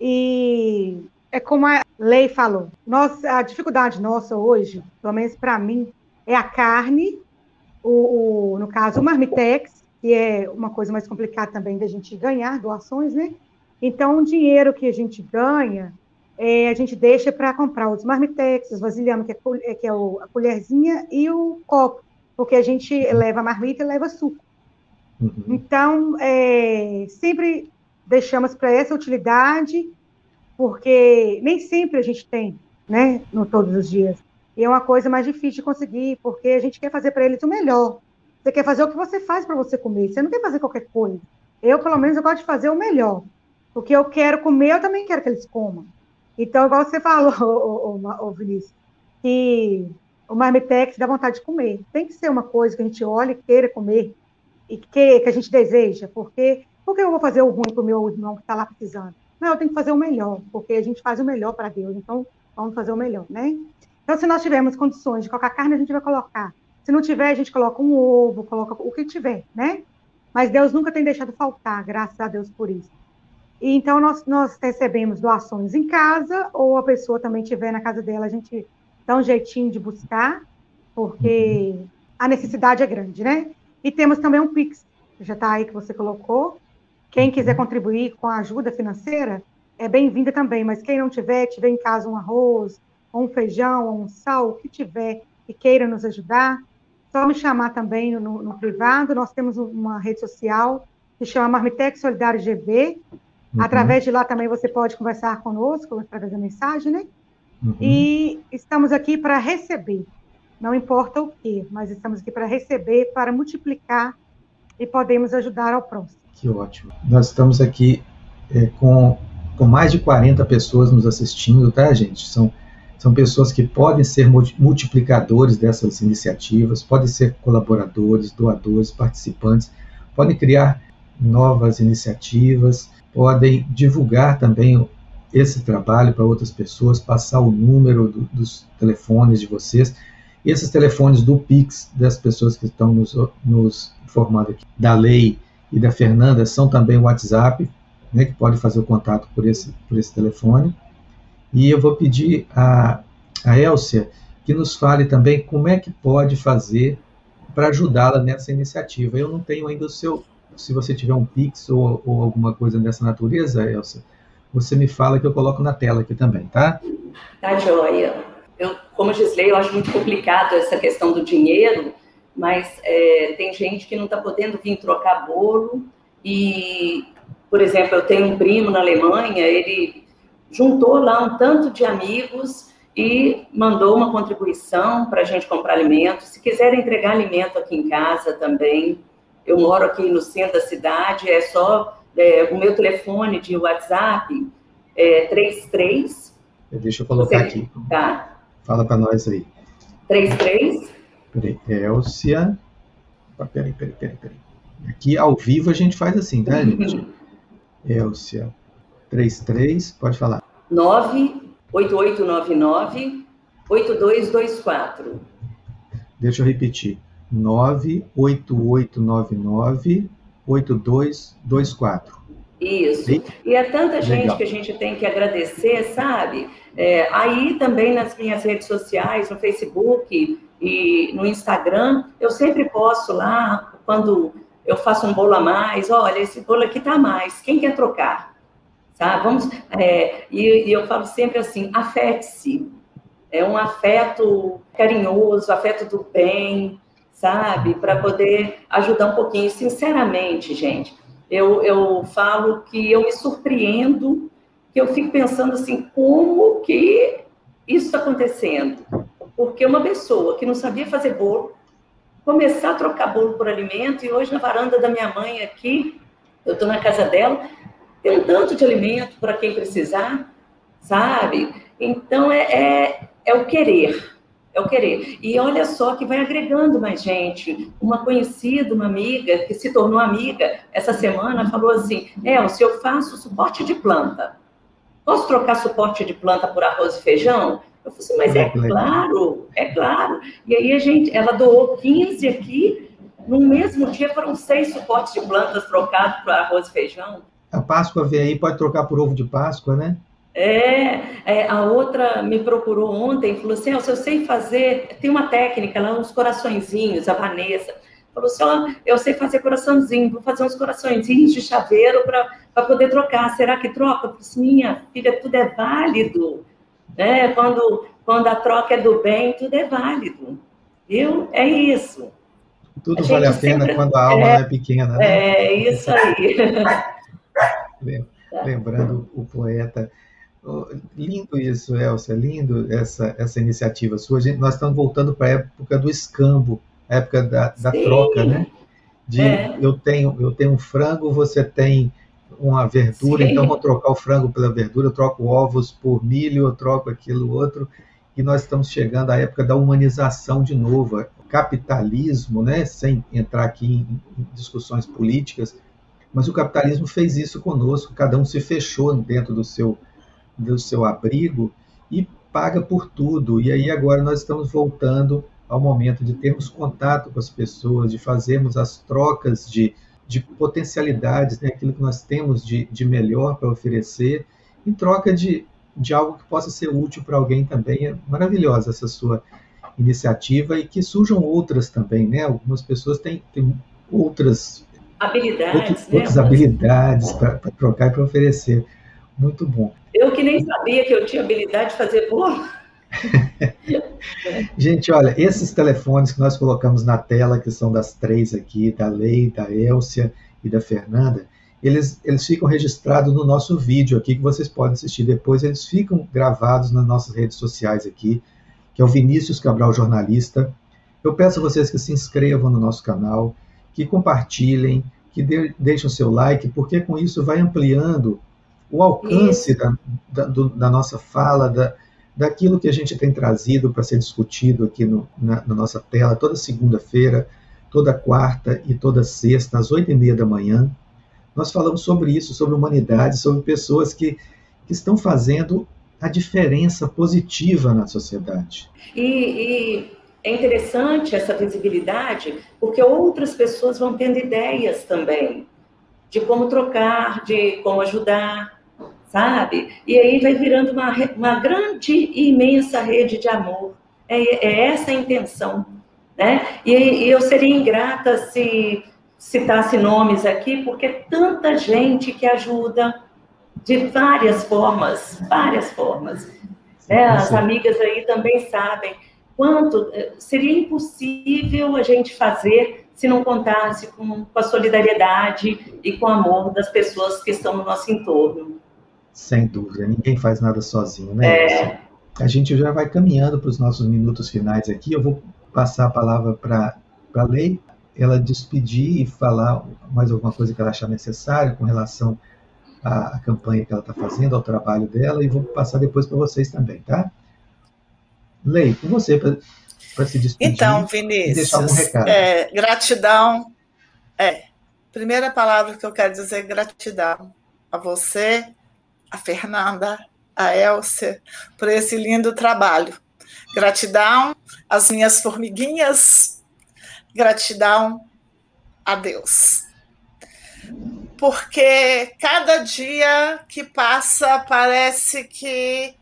E é como a lei falou, nós, a dificuldade nossa hoje, pelo menos para mim, é a carne, o, o, no caso, o marmitex, que é uma coisa mais complicada também da gente ganhar doações, né? Então, o dinheiro que a gente ganha, é, a gente deixa para comprar os marmitex, os vasilhames, que é, que é o, a colherzinha, e o copo, porque a gente leva marmita e leva suco. Uhum. Então, é, sempre deixamos para essa utilidade, porque nem sempre a gente tem, né, no todos os dias. E é uma coisa mais difícil de conseguir, porque a gente quer fazer para eles o melhor. Você quer fazer o que você faz para você comer, você não quer fazer qualquer coisa. Eu, pelo menos, eu gosto de fazer o melhor. O que eu quero comer, eu também quero que eles comam. Então, igual você falou, (laughs) ô, ô, ô Vinícius, que o marmitex dá vontade de comer. Tem que ser uma coisa que a gente olha e queira comer, e que, que a gente deseja, porque por que eu vou fazer o ruim para o meu irmão que está lá precisando? Não, eu tenho que fazer o melhor, porque a gente faz o melhor para Deus, então vamos fazer o melhor, né? Então, se nós tivermos condições de colocar carne, a gente vai colocar. Se não tiver, a gente coloca um ovo, coloca o que tiver, né? Mas Deus nunca tem deixado faltar, graças a Deus por isso. E, então, nós, nós recebemos doações em casa, ou a pessoa também tiver na casa dela, a gente dá um jeitinho de buscar, porque a necessidade é grande, né? E temos também um Pix, que já está aí que você colocou. Quem quiser contribuir com a ajuda financeira, é bem-vinda também, mas quem não tiver, tiver em casa um arroz, ou um feijão, ou um sal, o que tiver e queira nos ajudar, só me chamar também no, no privado. Nós temos uma rede social que chama Marmitex Solidário GV. Uhum. Através de lá também você pode conversar conosco, através da mensagem, né? Uhum. E estamos aqui para receber. não importa o que, mas estamos aqui para receber, para multiplicar e podemos ajudar ao próximo. Que ótimo. Nós estamos aqui é, com, com mais de 40 pessoas nos assistindo, tá, gente? São, são pessoas que podem ser multiplicadores dessas iniciativas, podem ser colaboradores, doadores, participantes, podem criar novas iniciativas, podem divulgar também esse trabalho para outras pessoas, passar o número do, dos telefones de vocês. Esses telefones do Pix, das pessoas que estão nos, nos informando aqui, da Lei e da Fernanda, são também o WhatsApp, né, que pode fazer o contato por esse, por esse telefone. E eu vou pedir a, a Elcia que nos fale também como é que pode fazer para ajudá-la nessa iniciativa. Eu não tenho ainda o seu, se você tiver um Pix ou, ou alguma coisa dessa natureza, Elcia, você me fala que eu coloco na tela aqui também, tá? Tá joia. Eu, como Gisley, eu acho muito complicado essa questão do dinheiro, mas é, tem gente que não está podendo vir trocar bolo e, por exemplo, eu tenho um primo na Alemanha, ele juntou lá um tanto de amigos e mandou uma contribuição para a gente comprar alimentos. Se quiser entregar alimento aqui em casa também, eu moro aqui no centro da cidade, é só é, o meu telefone de WhatsApp é 33. Deixa eu colocar Você, aqui. Tá. Fala para nós aí. 33. Peraí, Elcia. Peraí, peraí, peraí, peraí. Aqui ao vivo a gente faz assim, tá, gente? Elcia. 33, pode falar. 98899 8224. Deixa eu repetir. 98899 8224. Isso. E é tanta gente Legal. que a gente tem que agradecer, sabe? É, aí também nas minhas redes sociais, no Facebook e no Instagram, eu sempre posto lá, quando eu faço um bolo a mais, olha, esse bolo aqui tá a mais, quem quer trocar? Sabe? Vamos, é, e, e eu falo sempre assim, afete-se. É um afeto carinhoso, afeto do bem, sabe? Para poder ajudar um pouquinho. Sinceramente, gente, eu, eu falo que eu me surpreendo, que eu fico pensando assim, como que isso está acontecendo? Porque uma pessoa que não sabia fazer bolo, começar a trocar bolo por alimento, e hoje na varanda da minha mãe aqui, eu estou na casa dela, tem um tanto de alimento para quem precisar, sabe? Então é, é, é o querer é o querer. E olha só que vai agregando mais gente. Uma conhecida, uma amiga, que se tornou amiga, essa semana falou assim: É, se eu faço suporte de planta, posso trocar suporte de planta por arroz e feijão? Eu falei assim, mas é claro, é claro. E aí a gente, ela doou 15 aqui, no mesmo dia foram seis suportes de plantas trocados por arroz e feijão. A Páscoa vem aí, pode trocar por ovo de Páscoa, né? É, é, a outra me procurou ontem e falou assim: oh, se eu sei fazer, tem uma técnica lá, uns coraçõezinhos, a Vanessa. Falou assim: oh, eu sei fazer coraçãozinho, vou fazer uns coraçõezinhos de chaveiro para poder trocar. Será que troca? Eu falei assim, minha filha, tudo é válido. É, quando, quando a troca é do bem, tudo é válido. Viu? É isso. Tudo a vale a pena sempre... quando a alma é, é pequena. Né? É isso aí. (laughs) Lembrando o poeta lindo isso, Elcia, lindo essa, essa iniciativa sua. Gente, nós estamos voltando para a época do escambo, a época da, da troca, né? De é. eu, tenho, eu tenho um frango, você tem uma verdura, Sim. então vou trocar o frango pela verdura, eu troco ovos por milho, eu troco aquilo outro. E nós estamos chegando à época da humanização de novo, capitalismo, né? sem entrar aqui em discussões políticas, mas o capitalismo fez isso conosco, cada um se fechou dentro do seu do seu abrigo e paga por tudo. E aí agora nós estamos voltando ao momento de termos contato com as pessoas, de fazermos as trocas de, de potencialidades, né, aquilo que nós temos de, de melhor para oferecer, em troca de, de algo que possa ser útil para alguém também. É maravilhosa essa sua iniciativa e que surjam outras também, né? Algumas pessoas têm, têm outras habilidades, outras, né? outras habilidades para trocar e para oferecer. Muito bom. Eu que nem sabia que eu tinha habilidade de fazer bolo. (laughs) Gente, olha, esses telefones que nós colocamos na tela, que são das três aqui, da Lei, da Elcia e da Fernanda, eles, eles ficam registrados no nosso vídeo aqui, que vocês podem assistir depois, eles ficam gravados nas nossas redes sociais aqui, que é o Vinícius Cabral Jornalista. Eu peço a vocês que se inscrevam no nosso canal, que compartilhem, que de, deixem o seu like, porque com isso vai ampliando o alcance da, da, do, da, nossa fala, da, daquilo que a gente tem trazido para ser discutido aqui no, na, na nossa tela toda segunda-feira, toda quarta e toda sexta, às oito e meia da manhã. Nós falamos sobre isso, sobre humanidade, sobre pessoas que, que estão fazendo a diferença positiva na sociedade. E, e, é interessante essa visibilidade, porque outras pessoas vão tendo ideias também de como trocar, de como ajudar, sabe? E aí vai virando uma, uma grande e imensa rede de amor. É, é essa a intenção, né? E, e eu seria ingrata se citasse nomes aqui, porque tanta gente que ajuda de várias formas, várias formas. Né? As amigas aí também sabem quanto eh, seria impossível a gente fazer se não contasse com, com a solidariedade e com o amor das pessoas que estão no nosso entorno. Sem dúvida, ninguém faz nada sozinho, né? É. A gente já vai caminhando para os nossos minutos finais aqui. Eu vou passar a palavra para a Lei, ela despedir e falar mais alguma coisa que ela achar necessário com relação à, à campanha que ela está fazendo, ao trabalho dela, e vou passar depois para vocês também, tá? Lei, com você para se despedir. Então, Vinícius, deixar algum recado. É, gratidão. É, primeira palavra que eu quero dizer é gratidão a você, a Fernanda, a Elcia, por esse lindo trabalho. Gratidão às minhas formiguinhas, gratidão a Deus. Porque cada dia que passa parece que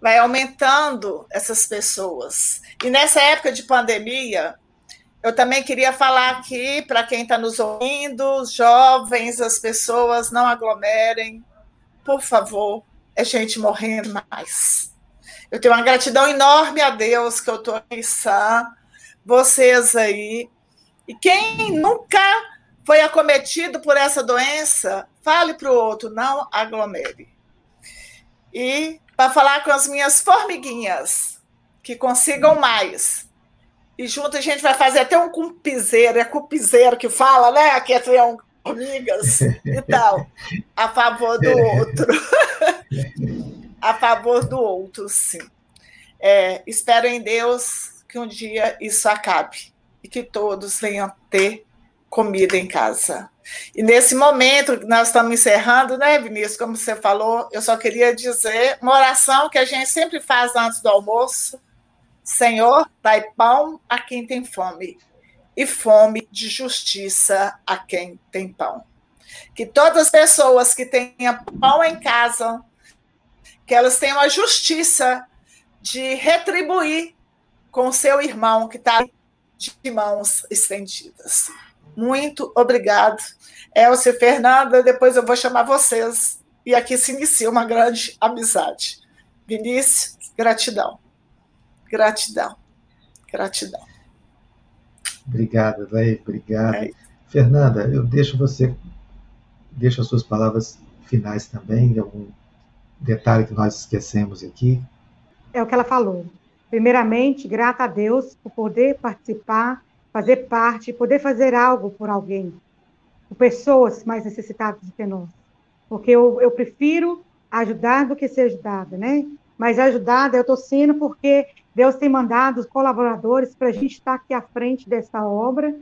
vai aumentando essas pessoas. E nessa época de pandemia, eu também queria falar aqui para quem está nos ouvindo, jovens, as pessoas, não aglomerem, por favor, é gente morrendo mais. Eu tenho uma gratidão enorme a Deus que eu estou aqui sã, vocês aí. E quem nunca foi acometido por essa doença, fale para o outro, não aglomere. E para falar com as minhas formiguinhas, que consigam mais. E junto a gente vai fazer até um cumpizeiro, é cumpizeiro que fala, né? Que é formigas e tal, a favor do outro. (laughs) a favor do outro, sim. É, espero em Deus que um dia isso acabe e que todos venham ter comida em casa. E nesse momento que nós estamos encerrando, né, Vinícius, como você falou, eu só queria dizer uma oração que a gente sempre faz antes do almoço. Senhor, dai pão a quem tem fome e fome de justiça a quem tem pão. Que todas as pessoas que tenham pão em casa, que elas tenham a justiça de retribuir com o seu irmão que está de mãos estendidas. Muito obrigado. Elcia Fernanda, depois eu vou chamar vocês. E aqui se inicia uma grande amizade. Vinícius, gratidão. Gratidão. Gratidão. Obrigado, Lei. Obrigado. É. Fernanda, eu deixo você, deixo as suas palavras finais também, algum detalhe que nós esquecemos aqui. É o que ela falou. Primeiramente, grata a Deus por poder participar fazer parte, poder fazer algo por alguém, por pessoas mais necessitadas do que nós. Porque eu, eu prefiro ajudar do que ser ajudada, né? Mas ajudada eu estou sendo porque Deus tem mandado os colaboradores para a gente estar aqui à frente dessa obra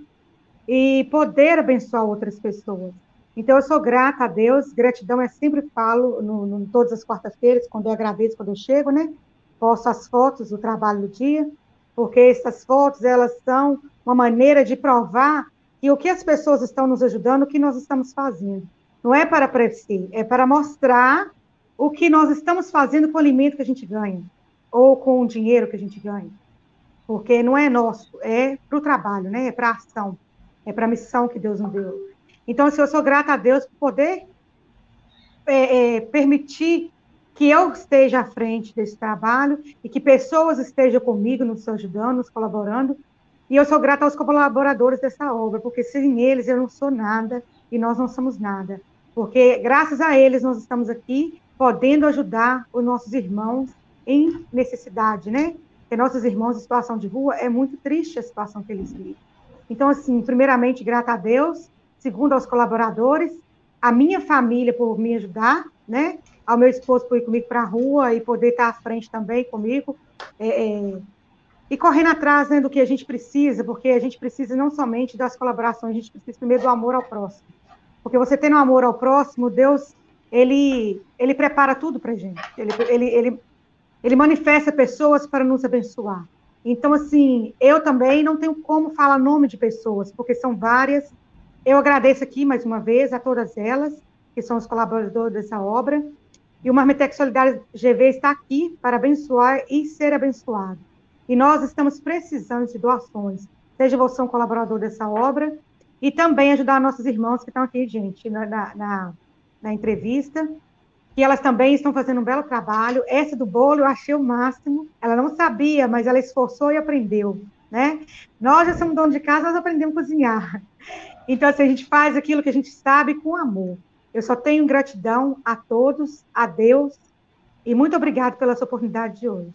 e poder abençoar outras pessoas. Então, eu sou grata a Deus, gratidão eu sempre falo no, no todas as quartas-feiras, quando eu agradeço, quando eu chego, né? Posto as fotos do trabalho do dia, porque essas fotos, elas são uma maneira de provar que o que as pessoas estão nos ajudando, o que nós estamos fazendo. Não é para aparecer, é para mostrar o que nós estamos fazendo com o alimento que a gente ganha, ou com o dinheiro que a gente ganha. Porque não é nosso, é para o trabalho, né? é para a ação, é para a missão que Deus nos deu. Então, assim, eu sou grata a Deus por poder é, é, permitir que eu esteja à frente desse trabalho e que pessoas estejam comigo, nos ajudando, nos colaborando, e eu sou grata aos colaboradores dessa obra, porque sem eles eu não sou nada e nós não somos nada. Porque graças a eles nós estamos aqui podendo ajudar os nossos irmãos em necessidade, né? Porque nossos irmãos em situação de rua, é muito triste a situação que eles vivem. Então, assim, primeiramente, grata a Deus, segundo aos colaboradores, a minha família por me ajudar, né? Ao meu esposo por ir comigo para a rua e poder estar à frente também comigo. É, é, e correndo atrás né, do que a gente precisa, porque a gente precisa não somente das colaborações, a gente precisa primeiro do amor ao próximo. Porque você tendo amor ao próximo, Deus, ele, ele prepara tudo para gente. Ele, ele, ele, ele manifesta pessoas para nos abençoar. Então, assim, eu também não tenho como falar nome de pessoas, porque são várias. Eu agradeço aqui, mais uma vez, a todas elas, que são os colaboradores dessa obra. E o Marmitec Solidário GV está aqui para abençoar e ser abençoado. E nós estamos precisando de doações. Seja você um colaborador dessa obra e também ajudar nossos irmãos que estão aqui, gente, na, na, na entrevista, que elas também estão fazendo um belo trabalho. Essa do bolo eu achei o máximo. Ela não sabia, mas ela esforçou e aprendeu, né? Nós já somos donos de casa, nós aprendemos a cozinhar. (laughs) Então, assim, a gente faz aquilo que a gente sabe com amor. Eu só tenho gratidão a todos, a Deus, e muito obrigado pela sua oportunidade de hoje.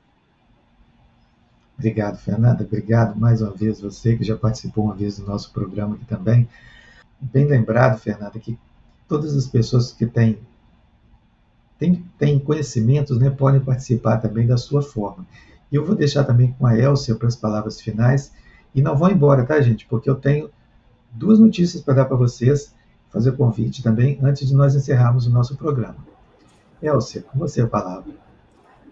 Obrigado, Fernanda. Obrigado mais uma vez você que já participou uma vez do nosso programa aqui também. Bem lembrado, Fernanda, que todas as pessoas que têm, têm, têm conhecimentos né, podem participar também da sua forma. E eu vou deixar também com a Elcia para as palavras finais. E não vão embora, tá, gente? Porque eu tenho duas notícias para dar para vocês, fazer convite também, antes de nós encerrarmos o nosso programa. Elcia, com você a palavra.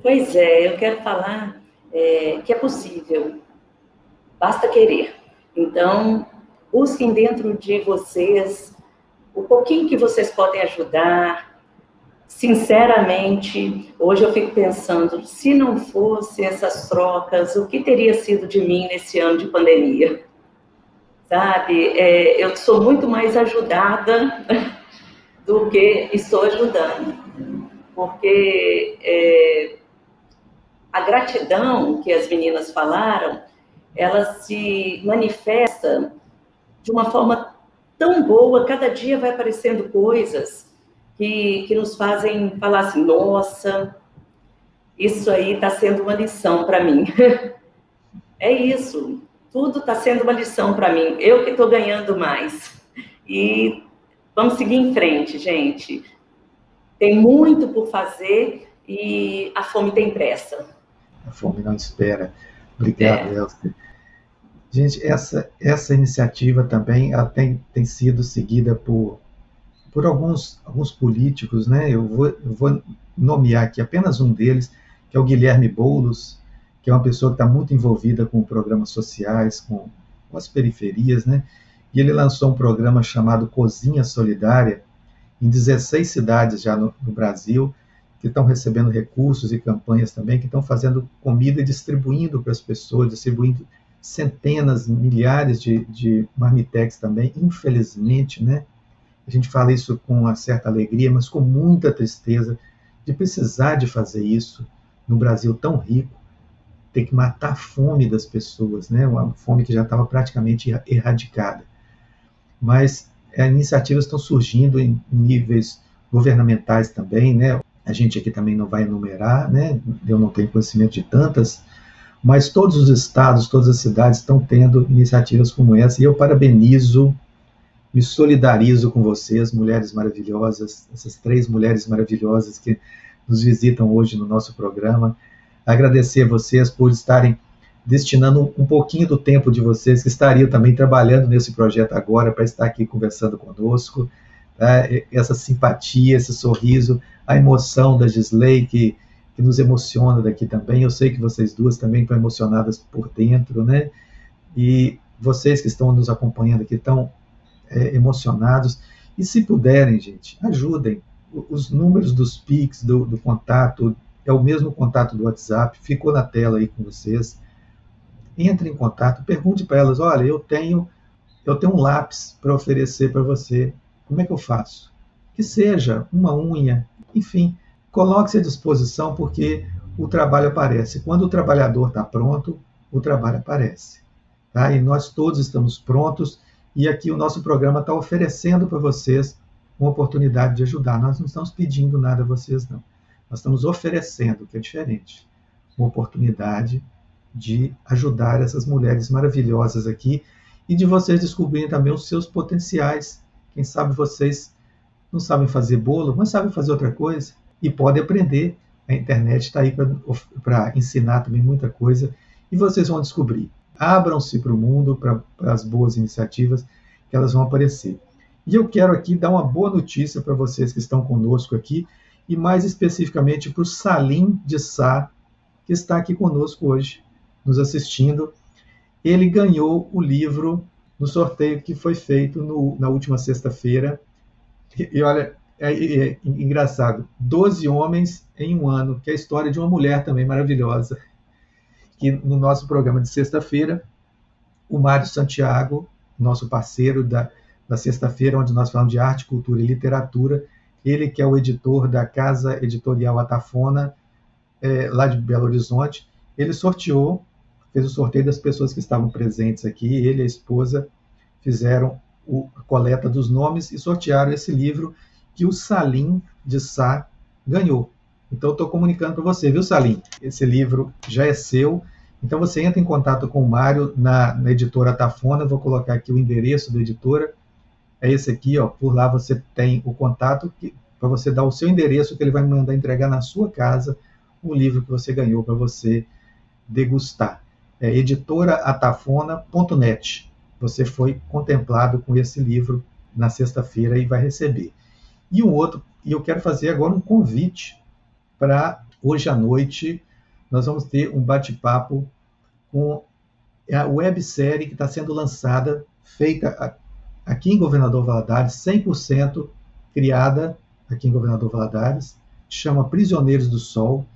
Pois é, eu quero falar é, que é possível, basta querer. Então, busquem dentro de vocês o pouquinho que vocês podem ajudar. Sinceramente, hoje eu fico pensando, se não fosse essas trocas, o que teria sido de mim nesse ano de pandemia? Sabe, é, eu sou muito mais ajudada (laughs) do que estou ajudando, porque é, a gratidão que as meninas falaram, ela se manifesta de uma forma tão boa, cada dia vai aparecendo coisas que, que nos fazem falar assim, nossa, isso aí está sendo uma lição para mim. (laughs) é isso, tudo está sendo uma lição para mim, eu que estou ganhando mais. E vamos seguir em frente, gente. Tem muito por fazer e a fome tem pressa. A fome não espera. Obrigado, é. Gente, essa, essa iniciativa também ela tem, tem sido seguida por, por alguns, alguns políticos, né? Eu vou, eu vou nomear aqui apenas um deles, que é o Guilherme Boulos, que é uma pessoa que está muito envolvida com programas sociais, com, com as periferias, né? E ele lançou um programa chamado Cozinha Solidária em 16 cidades já no, no Brasil, que estão recebendo recursos e campanhas também, que estão fazendo comida e distribuindo para as pessoas, distribuindo centenas, milhares de, de marmitex também, infelizmente, né? A gente fala isso com uma certa alegria, mas com muita tristeza de precisar de fazer isso no Brasil tão rico, ter que matar a fome das pessoas, né? Uma fome que já estava praticamente erradicada. Mas as iniciativas estão surgindo em níveis governamentais também, né? a gente aqui também não vai enumerar, né? Eu não tenho conhecimento de tantas, mas todos os estados, todas as cidades estão tendo iniciativas como essa, e eu parabenizo, me solidarizo com vocês, mulheres maravilhosas, essas três mulheres maravilhosas que nos visitam hoje no nosso programa. Agradecer a vocês por estarem destinando um pouquinho do tempo de vocês, que estariam também trabalhando nesse projeto agora, para estar aqui conversando conosco. Tá? Essa simpatia, esse sorriso a emoção da Gisley, que, que nos emociona daqui também. Eu sei que vocês duas também estão emocionadas por dentro, né? E vocês que estão nos acompanhando aqui estão é, emocionados. E se puderem, gente, ajudem. Os números dos PIX, do, do contato, é o mesmo contato do WhatsApp, ficou na tela aí com vocês. Entre em contato, pergunte para elas: olha, eu tenho, eu tenho um lápis para oferecer para você. Como é que eu faço? Que seja uma unha, enfim, coloque-se à disposição porque o trabalho aparece. Quando o trabalhador está pronto, o trabalho aparece. Tá? E nós todos estamos prontos e aqui o nosso programa está oferecendo para vocês uma oportunidade de ajudar. Nós não estamos pedindo nada a vocês, não. Nós estamos oferecendo, que é diferente, uma oportunidade de ajudar essas mulheres maravilhosas aqui e de vocês descobrirem também os seus potenciais. Quem sabe vocês não sabem fazer bolo, mas sabem fazer outra coisa e podem aprender. A internet está aí para ensinar também muita coisa e vocês vão descobrir. Abram-se para o mundo, para as boas iniciativas que elas vão aparecer. E eu quero aqui dar uma boa notícia para vocês que estão conosco aqui, e mais especificamente para o Salim de Sá, que está aqui conosco hoje, nos assistindo. Ele ganhou o livro no sorteio que foi feito no, na última sexta-feira. E, olha, é, é, é engraçado, 12 homens em um ano, que é a história de uma mulher também maravilhosa. Que no nosso programa de sexta-feira, o Mário Santiago, nosso parceiro da, da sexta-feira, onde nós falamos de arte, cultura e literatura, ele que é o editor da Casa Editorial Atafona, é, lá de Belo Horizonte, ele sorteou, fez o sorteio das pessoas que estavam presentes aqui, ele e a esposa fizeram o, a coleta dos nomes e sortearam esse livro que o Salim de Sá ganhou. Então, estou comunicando para você, viu, Salim? Esse livro já é seu. Então, você entra em contato com o Mário na, na editora Tafona. Vou colocar aqui o endereço da editora. É esse aqui, ó. Por lá você tem o contato para você dar o seu endereço que ele vai mandar entregar na sua casa o livro que você ganhou para você degustar. É editoraatafona.net. Você foi contemplado com esse livro na sexta-feira e vai receber. E um outro, e eu quero fazer agora um convite para hoje à noite nós vamos ter um bate-papo com a websérie que está sendo lançada, feita aqui em Governador Valadares, 100% criada aqui em Governador Valadares, chama Prisioneiros do Sol.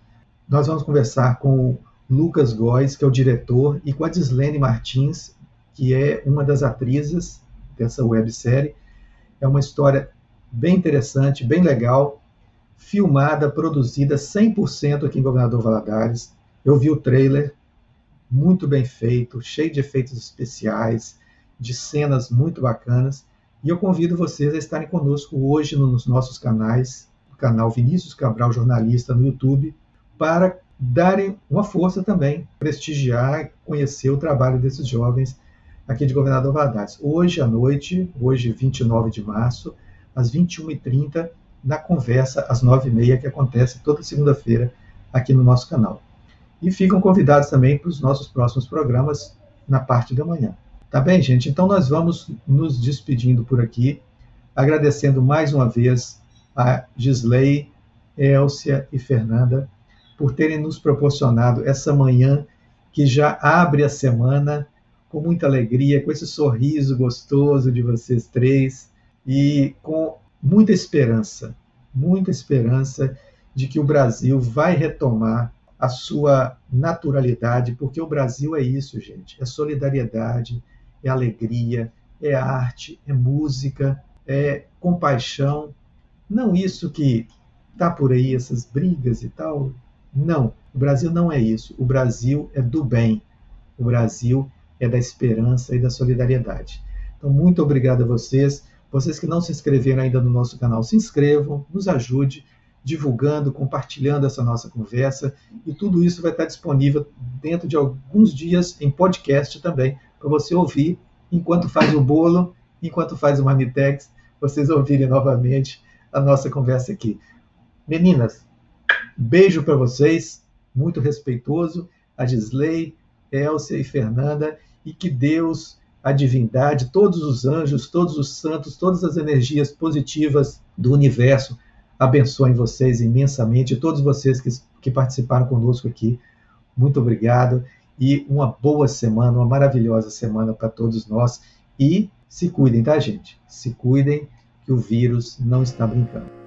Nós vamos conversar com o Lucas Góes, que é o diretor, e com a Dislene Martins, que é uma das atrizes dessa websérie. É uma história bem interessante, bem legal, filmada, produzida 100% aqui em Governador Valadares. Eu vi o trailer, muito bem feito, cheio de efeitos especiais, de cenas muito bacanas. E eu convido vocês a estarem conosco hoje nos nossos canais, o canal Vinícius Cabral Jornalista no YouTube, para darem uma força também, prestigiar, conhecer o trabalho desses jovens aqui de Governador Valadares. Hoje à noite, hoje 29 de março, às 21h30, na conversa às 9h30, que acontece toda segunda-feira aqui no nosso canal. E ficam convidados também para os nossos próximos programas na parte da manhã. Tá bem, gente? Então nós vamos nos despedindo por aqui, agradecendo mais uma vez a Gisley, Elcia e Fernanda por terem nos proporcionado essa manhã que já abre a semana com muita alegria, com esse sorriso gostoso de vocês três e com muita esperança, muita esperança de que o Brasil vai retomar a sua naturalidade, porque o Brasil é isso, gente, é solidariedade, é alegria, é arte, é música, é compaixão, não isso que tá por aí essas brigas e tal, não, o Brasil não é isso. O Brasil é do bem. O Brasil é da esperança e da solidariedade. Então, muito obrigado a vocês. Vocês que não se inscreveram ainda no nosso canal, se inscrevam, nos ajude divulgando, compartilhando essa nossa conversa e tudo isso vai estar disponível dentro de alguns dias em podcast também para você ouvir enquanto faz o bolo, enquanto faz o Marmitex, vocês ouvirem novamente a nossa conversa aqui. Meninas, Beijo para vocês, muito respeitoso, a Gisley, Elcia e Fernanda, e que Deus, a divindade, todos os anjos, todos os santos, todas as energias positivas do universo abençoem vocês imensamente, todos vocês que, que participaram conosco aqui. Muito obrigado e uma boa semana, uma maravilhosa semana para todos nós. E se cuidem, tá, gente? Se cuidem, que o vírus não está brincando.